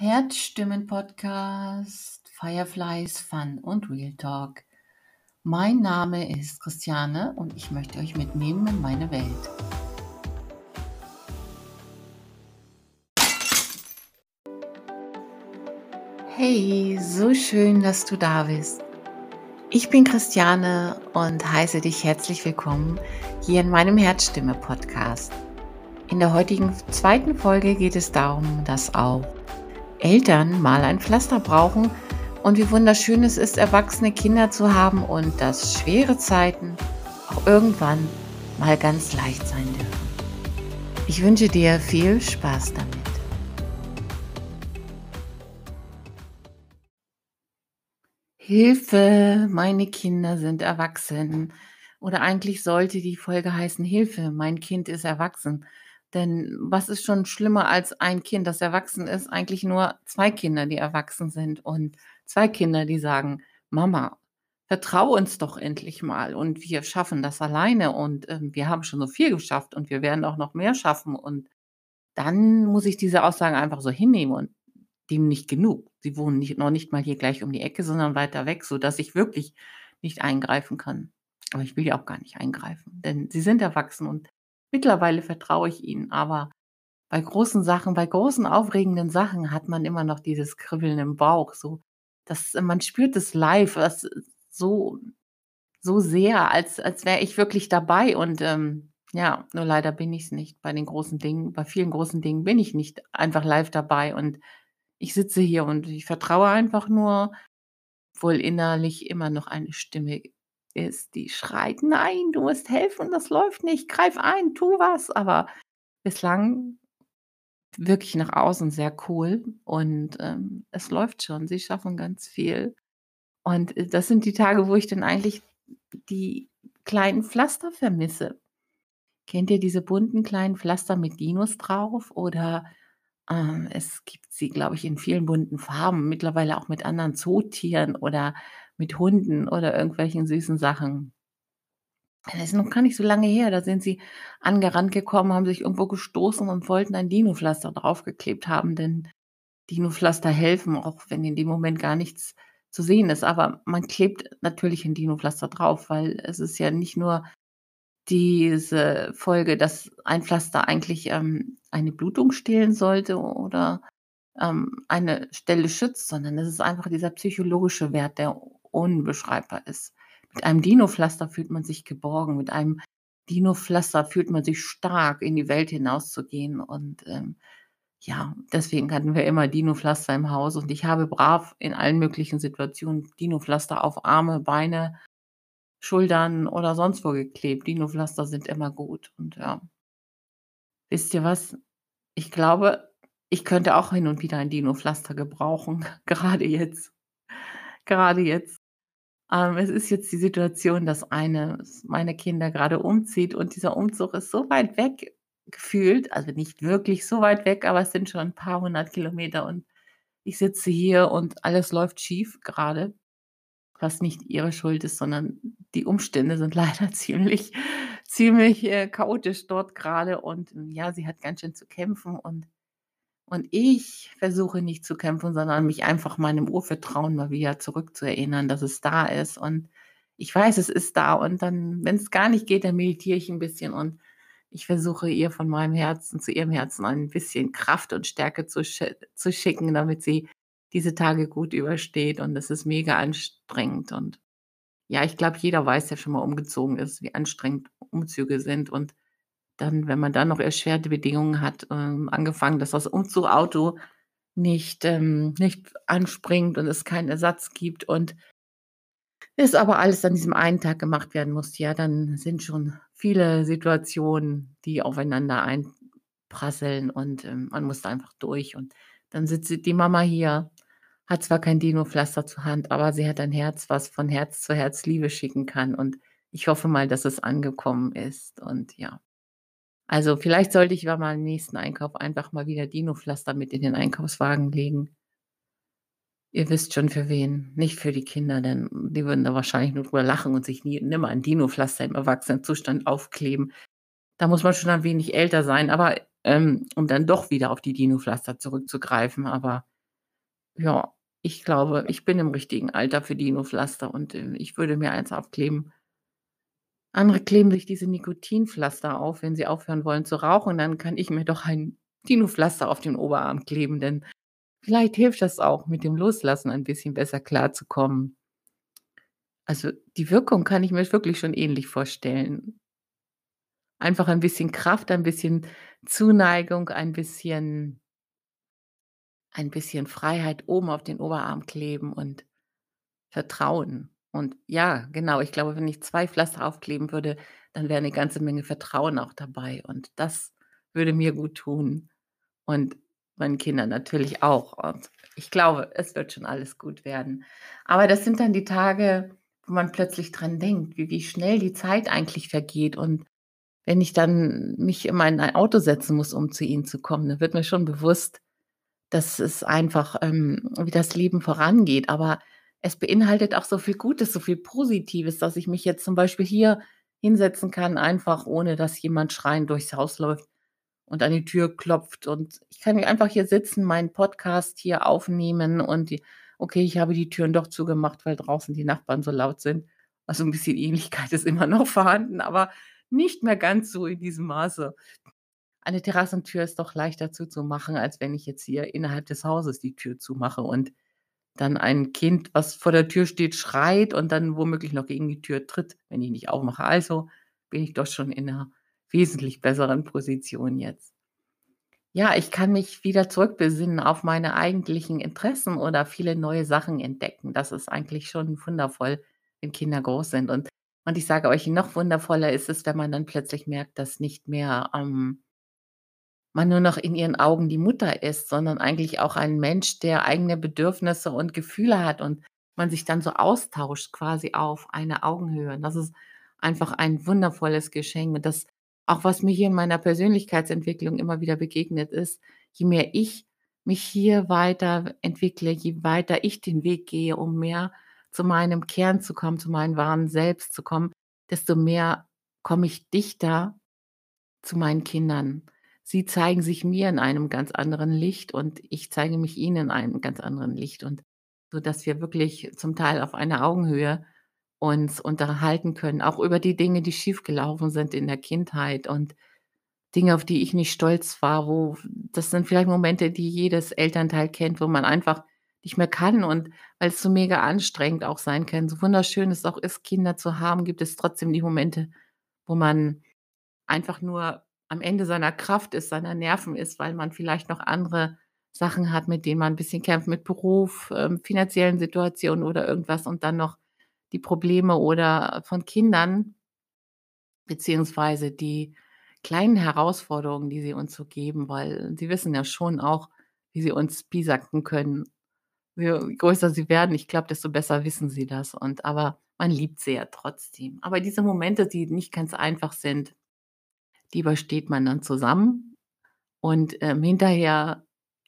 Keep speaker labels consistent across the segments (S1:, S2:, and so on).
S1: Herzstimmen-Podcast, Fireflies, Fun und Real Talk. Mein Name ist Christiane und ich möchte euch mitnehmen in meine Welt. Hey, so schön, dass du da bist. Ich bin Christiane und heiße dich herzlich willkommen hier in meinem Herzstimme-Podcast. In der heutigen zweiten Folge geht es darum, dass auch Eltern mal ein Pflaster brauchen und wie wunderschön es ist, erwachsene Kinder zu haben und dass schwere Zeiten auch irgendwann mal ganz leicht sein dürfen. Ich wünsche dir viel Spaß damit. Hilfe, meine Kinder sind erwachsen. Oder eigentlich sollte die Folge heißen Hilfe, mein Kind ist erwachsen. Denn was ist schon schlimmer als ein Kind, das erwachsen ist? Eigentlich nur zwei Kinder, die erwachsen sind und zwei Kinder, die sagen, Mama, vertrau uns doch endlich mal und wir schaffen das alleine und ähm, wir haben schon so viel geschafft und wir werden auch noch mehr schaffen. Und dann muss ich diese Aussagen einfach so hinnehmen und dem nicht genug. Sie wohnen nicht, noch nicht mal hier gleich um die Ecke, sondern weiter weg, sodass ich wirklich nicht eingreifen kann. Aber ich will ja auch gar nicht eingreifen, denn sie sind erwachsen und Mittlerweile vertraue ich ihnen, aber bei großen Sachen, bei großen aufregenden Sachen hat man immer noch dieses Kribbeln im Bauch, so das man spürt es live, das so so sehr, als als wäre ich wirklich dabei und, ähm, ja, nur leider bin ich es nicht bei den großen Dingen. Bei vielen großen Dingen bin ich nicht einfach live dabei und ich sitze hier und ich vertraue einfach nur, obwohl innerlich immer noch eine Stimme ist, die schreit: „Nein, du musst helfen, das läuft nicht, greif ein, tu was.“ Aber bislang wirklich nach außen sehr cool und, ähm, es läuft schon. Sie schaffen ganz viel. Und, äh, das sind die Tage, wo ich dann eigentlich die kleinen Pflaster vermisse. Kennt ihr diese bunten kleinen Pflaster mit Dinos drauf? Oder, ähm, es gibt sie, glaube ich, in vielen bunten Farben, mittlerweile auch mit anderen Zootieren oder mit Hunden oder irgendwelchen süßen Sachen. Das ist noch gar nicht so lange her, da sind sie angerannt gekommen, haben sich irgendwo gestoßen und wollten ein Dinopflaster draufgeklebt haben, denn Dinopflaster helfen, auch wenn in dem Moment gar nichts zu sehen ist. Aber man klebt natürlich ein Dinopflaster drauf, weil es ist ja nicht nur diese Folge, dass ein Pflaster eigentlich, ähm, eine Blutung stillen sollte oder, ähm, eine Stelle schützt, sondern es ist einfach dieser psychologische Wert, der unbeschreibbar ist. Mit einem Dinopflaster fühlt man sich geborgen, mit einem Dinopflaster fühlt man sich stark, in die Welt hinauszugehen und, ähm, ja, deswegen hatten wir immer Dinopflaster im Haus und ich habe brav in allen möglichen Situationen Dinopflaster auf Arme, Beine, Schultern oder sonst wo geklebt. Dinopflaster sind immer gut und ja. Wisst ihr was? Ich glaube, ich könnte auch hin und wieder ein Dinopflaster gebrauchen, gerade jetzt. Gerade jetzt. Ähm, es ist jetzt die Situation, dass eines meiner Kinder gerade umzieht und dieser Umzug ist so weit weg gefühlt, also nicht wirklich so weit weg, aber es sind schon ein paar hundert Kilometer und ich sitze hier und alles läuft schief gerade, was nicht ihre Schuld ist, sondern die Umstände sind leider ziemlich ziemlich, äh, chaotisch dort gerade und, ja, sie hat ganz schön zu kämpfen und und ich versuche nicht zu kämpfen, sondern mich einfach meinem Urvertrauen mal wieder zurückzuerinnern, dass es da ist. Und ich weiß, es ist da. Und dann, wenn es gar nicht geht, dann meditiere ich ein bisschen und ich versuche ihr von meinem Herzen zu ihrem Herzen ein bisschen Kraft und Stärke zu, sch zu schicken, damit sie diese Tage gut übersteht. Und es ist mega anstrengend. Und ja, ich glaube, jeder weiß, der schon mal umgezogen ist, wie anstrengend Umzüge sind. Und dann, wenn man dann noch erschwerte Bedingungen hat, ähm, angefangen, dass das Umzugauto nicht, ähm, nicht anspringt und es keinen Ersatz gibt und es aber alles an diesem einen Tag gemacht werden muss, ja, dann sind schon viele Situationen, die aufeinander einprasseln und ähm, man muss da einfach durch. Und dann sitzt die Mama hier, hat zwar kein Dino-Pflaster zur Hand, aber sie hat ein Herz, was von Herz zu Herz Liebe schicken kann. Und ich hoffe mal, dass es angekommen ist. Und ja. Also vielleicht sollte ich mal im nächsten Einkauf einfach mal wieder Dino-Pflaster mit in den Einkaufswagen legen. Ihr wisst schon für wen, nicht für die Kinder, denn die würden da wahrscheinlich nur drüber lachen und sich nie nimmer ein Dino-Pflaster im Erwachsenenzustand aufkleben. Da muss man schon ein wenig älter sein, aber ähm, um dann doch wieder auf die Dino-Pflaster zurückzugreifen. Aber Ja, ich glaube, ich bin im richtigen Alter für Dino-Pflaster und, äh, ich würde mir eins aufkleben. Andere kleben sich diese Nikotinpflaster auf, wenn sie aufhören wollen zu rauchen, dann kann ich mir doch ein Dino-Pflaster auf den Oberarm kleben, denn vielleicht hilft das auch, mit dem Loslassen ein bisschen besser klarzukommen. Also, die Wirkung kann ich mir wirklich schon ähnlich vorstellen. Einfach ein bisschen Kraft, ein bisschen Zuneigung, ein bisschen ein bisschen Freiheit oben auf den Oberarm kleben und Vertrauen. Und ja, genau, ich glaube, wenn ich 2 Pflaster aufkleben würde, dann wäre 'ne ganze Menge Vertrauen auch dabei und das würde mir gut tun und meinen Kindern natürlich auch. Und ich glaube, es wird schon alles gut werden. Aber das sind dann die Tage, wo man plötzlich dran denkt, wie wie schnell die Zeit eigentlich vergeht. Und wenn ich dann mich in mein Auto setzen muss, um zu ihnen zu kommen, dann wird mir schon bewusst, dass es einfach, ähm wie das Leben vorangeht. Aber es beinhaltet auch so viel Gutes, so viel Positives, dass ich mich jetzt zum Beispiel hier hinsetzen kann, einfach ohne dass jemand schreiend durchs Haus läuft und an die Tür klopft. Und ich kann einfach hier sitzen, meinen Podcast hier aufnehmen und die okay, ich habe die Türen doch zugemacht, weil draußen die Nachbarn so laut sind. Also 'n bisschen Ähnlichkeit ist immer noch vorhanden, aber nicht mehr ganz so in diesem Maße. Eine Terrassentür ist doch leichter zuzumachen, als wenn ich jetzt hier innerhalb des Hauses die Tür zumache und dann ein Kind, was vor der Tür steht, schreit und dann womöglich noch gegen die Tür tritt, wenn ich nicht aufmache. Also, bin ich doch schon in 'ner wesentlich besseren Position jetzt. Ja, ich kann mich wieder zurückbesinnen auf meine eigentlichen Interessen oder viele neue Sachen entdecken. Das ist eigentlich schon wundervoll, wenn Kinder groß sind. Und und ich sage euch, noch wundervoller ist es, wenn man dann plötzlich merkt, dass nicht mehr, ähm man nur noch in ihren Augen die Mutter ist, sondern eigentlich auch ein Mensch, der eigene Bedürfnisse und Gefühle hat und man sich dann so austauscht quasi auf einer Augenhöhe. Und das ist einfach ein wundervolles Geschenk. Und das auch was mir hier in meiner Persönlichkeitsentwicklung immer wieder begegnet ist, je mehr ich mich hier weiterentwickle, je weiter ich den Weg gehe, um mehr zu meinem Kern zu kommen, zu meinem wahren Selbst zu kommen, desto mehr komme ich dichter zu meinen Kindern. Sie zeigen sich mir in einem ganz anderen Licht und ich zeige mich ihnen in einem ganz anderen Licht und sodass wir wirklich zum Teil auf einer Augenhöhe uns unterhalten können, auch über die Dinge, die schiefgelaufen sind in der Kindheit und Dinge, auf die ich nicht stolz war, wo das sind vielleicht Momente, die jedes Elternteil kennt, wo man einfach nicht mehr kann und weil's so mega anstrengend auch sein kann. So wunderschön es auch ist, Kinder zu haben, gibt es trotzdem die Momente, wo man einfach nur am Ende seiner Kraft ist, seiner Nerven ist, weil man vielleicht noch andere Sachen hat, mit denen man 'n bisschen kämpft, mit Beruf, ähm, finanziellen Situationen oder irgendwas und dann noch die Probleme oder von Kindern beziehungsweise die kleinen Herausforderungen, die sie uns so geben, weil sie wissen ja schon auch, wie sie uns piesacken können. Je größer sie werden, ich glaube, desto besser wissen sie das und aber man liebt sie ja trotzdem. Aber diese Momente, die nicht ganz einfach sind die übersteht man dann zusammen und, ähm, hinterher,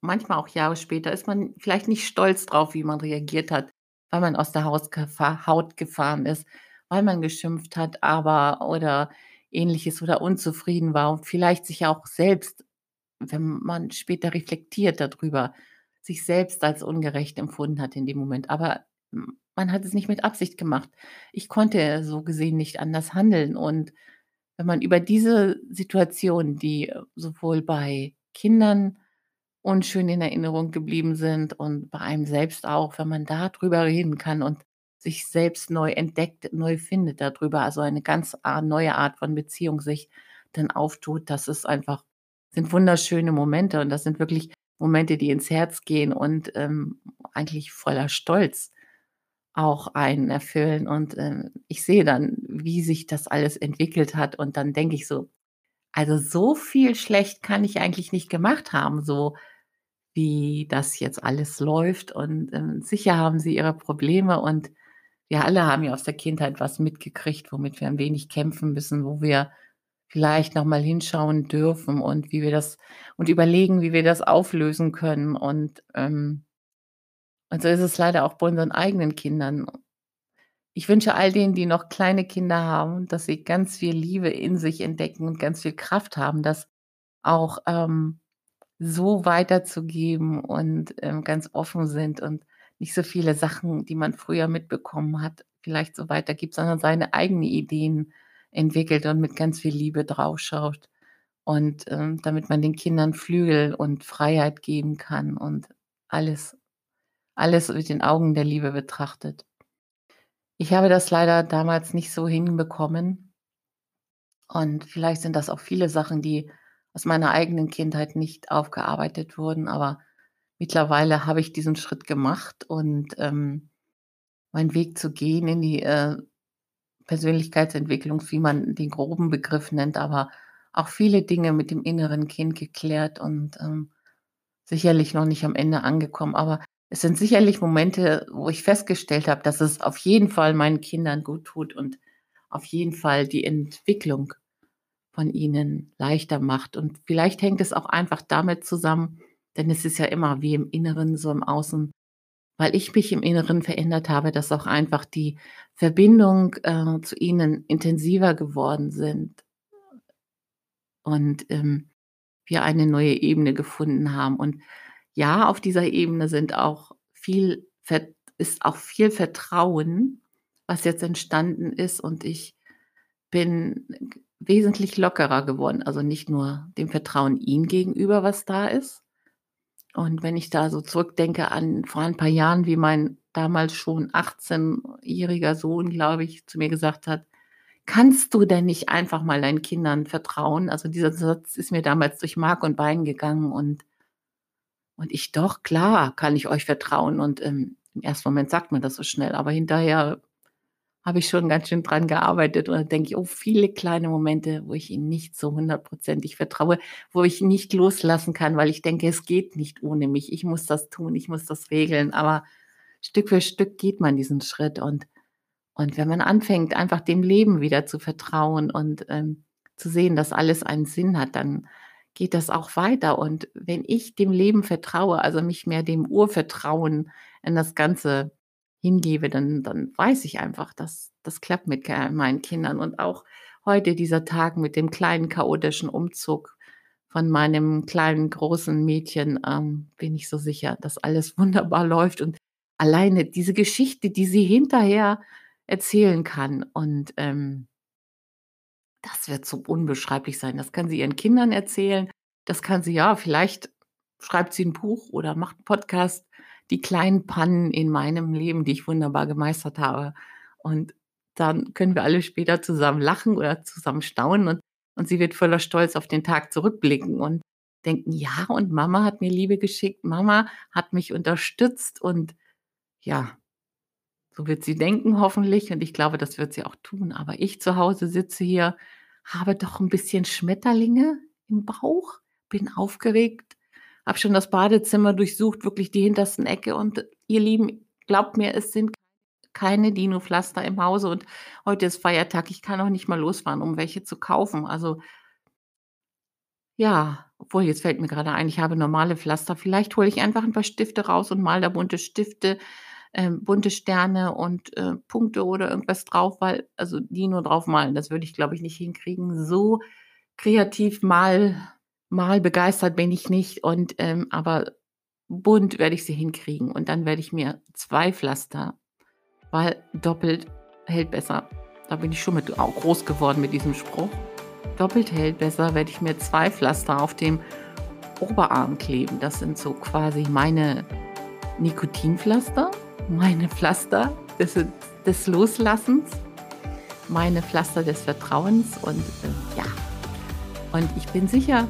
S1: manchmal auch Jahre später, ist man vielleicht nicht stolz drauf, wie man reagiert hat, weil man aus der Haus gefa Haut gefahren ist, weil man geschimpft hat, aber oder Ähnliches oder unzufrieden war und vielleicht sich auch selbst, wenn man später reflektiert da drüber, sich selbst als ungerecht empfunden hat in dem Moment. Aber man hat es nicht mit Absicht gemacht. Ich konnte so gesehen nicht anders handeln und wenn man über diese Situation, die sowohl bei Kindern unschön in Erinnerung geblieben sind und bei einem selbst auch, wenn man da drüber reden kann und sich selbst neu entdeckt, neu findet da drüber, also eine ganz neue Art von Beziehung sich dann auftut, das ist einfach sind wunderschöne Momente und das sind wirklich Momente, die ins Herz gehen und, ähm, eigentlich voller Stolz auch einen erfüllen. Und, ähm, ich sehe dann, wie sich das alles entwickelt hat und dann denke ich so: „Also, so viel schlecht kann ich eigentlich nicht gemacht haben, so wie das jetzt alles läuft.“ Und, ähm, sicher haben sie ihre Probleme und wir alle haben ja aus der Kindheit was mitgekriegt, womit wir ein wenig kämpfen müssen, wo wir vielleicht noch mal hinschauen dürfen und wie wir das und überlegen, wie wir das auflösen können. Und, ähm und so ist es leider auch bei unseren eigenen Kindern. Ich wünsche all denen, die noch kleine Kinder haben, dass sie ganz viel Liebe in sich entdecken und ganz viel Kraft haben, dass auch, ähm, so weiterzugeben und ähm, ganz offen sind und nicht so viele Sachen, die man früher mitbekommen hat, vielleicht so weitergibt, sondern seine eigenen Ideen entwickelt und mit ganz viel Liebe draufschaut. Und ähm, damit man den Kindern Flügel und Freiheit geben kann und alles, alles mit den Augen der Liebe betrachtet. Ich habe das leider damals nicht so hinbekommen. Und vielleicht sind das auch viele Sachen, die aus meiner eigenen Kindheit nicht aufgearbeitet wurden, aber mittlerweile habe ich diesen Schritt gemacht und ähm, meinen Weg zu gehen in die äh, Persönlichkeitsentwicklung, wie man den groben Begriff nennt, aber auch viele Dinge mit dem inneren Kind geklärt und ähm, sicherlich noch nicht am Ende angekommen. Aber es sind sicherlich Momente, wo ich festgestellt habe, dass es auf jeden Fall meinen Kindern gut tut und auf jeden Fall die Entwicklung von ihnen leichter macht. Und vielleicht hängt es auch einfach damit zusammen, denn es ist ja immer wie im Inneren, so im Außen, weil ich mich im Inneren verändert habe, dass auch einfach die Verbindung äh, zu ihnen intensiver geworden sind und ähm, wir eine neue Ebene gefunden haben. Und ja, auf dieser Ebene sind auch viel, ist auch viel Vertrauen, was jetzt entstanden ist. Und ich bin wesentlich lockerer geworden. Also nicht nur dem Vertrauen ihm gegenüber, was da ist. Und wenn ich da so zurückdenke an vor ein paar Jahren, wie mein damals schon 18-jähriger Sohn, glaube ich, zu mir gesagt hat, kannst du denn nicht einfach mal deinen Kindern vertrauen? Also dieser Satz ist mir damals durch Mark und Bein gegangen und, und ich doch, klar, kann ich euch vertrauen. Und ähm, im ersten Moment sagt man das so schnell, aber hinterher habe ich schon ganz schön dran gearbeitet und da denke ich, oh, viele kleine Momente, wo ich ihnen nicht so hundertprozentig vertraue, wo ich nicht loslassen kann, weil ich denke, es geht nicht ohne mich. Ich muss das tun, ich muss das regeln. Aber Stück für Stück geht man diesen Schritt und, und wenn man anfängt, einfach dem Leben wieder zu vertrauen und ähm, zu sehen, dass alles einen Sinn hat, dann geht das auch weiter. Und wenn ich dem Leben vertraue, also mich mehr dem Urvertrauen in das Ganze hingebe, dann, dann weiß ich einfach, dass das klappt mit meinen Kindern. Und auch heute dieser Tag mit dem kleinen chaotischen Umzug von meinem kleinen großen Mädchen ähm, bin ich so sicher, dass alles wunderbar läuft und alleine diese Geschichte, die sie hinterher erzählen kann und ähm, das wird so unbeschreiblich sein. Das kann sie ihren Kindern erzählen. Das kann sie ja, vielleicht schreibt sie ein Buch oder macht einen Podcast die kleinen Pannen in meinem Leben, die ich wunderbar gemeistert habe. Und dann können wir alle später zusammen lachen oder zusammen staunen und, und sie wird voller Stolz auf den Tag zurückblicken und denken, ja, und Mama hat mir Liebe geschickt, Mama hat mich unterstützt und ja, so wird sie denken hoffentlich und ich glaube, das wird sie auch tun. Aber ich zu Hause sitze hier, habe doch ein bisschen Schmetterlinge im Bauch, bin aufgeregt, habe schon das Badezimmer durchsucht, wirklich die hintersten Ecke. Und ihr Lieben, glaubt mir, es sind keine Dino-Pflaster im Hause und heute ist Feiertag. Ich kann auch nicht mal losfahren, um welche zu kaufen. Also ja, obwohl jetzt fällt mir gerade ein, ich habe normale Pflaster. Vielleicht hole ich einfach ein paar Stifte raus und mal da bunte Stifte, äh, bunte Sterne und äh, Punkte oder irgendwas drauf, weil also die nur drauf malen, das würde ich glaube ich nicht hinkriegen. So kreativ mal mal begeistert bin ich nicht und ähm, aber bunt werde ich sie hinkriegen und dann werde ich mir zwei Pflaster, weil doppelt hält besser. Da bin ich schon mit auch groß geworden mit diesem Spruch. Doppelt hält besser, werde ich mir zwei Pflaster auf dem Oberarm kleben. Das sind so quasi meine Nikotinpflaster, meine Pflaster des, des Loslassens, meine Pflaster des Vertrauens und äh, ja. Und ich bin sicher,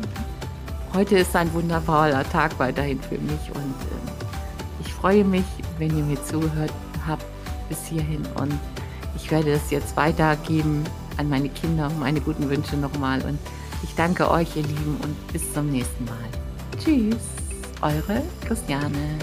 S1: Heute ist ein wunderbarer Tag weiterhin für mich und äh, ich freue mich, wenn ihr mir zugehört habt bis hierhin und ich werde es jetzt weitergeben an meine Kinder, meine guten Wünsche nochmal und ich danke euch, ihr Lieben, und bis zum nächsten Mal. Tschüss, eure Christiane.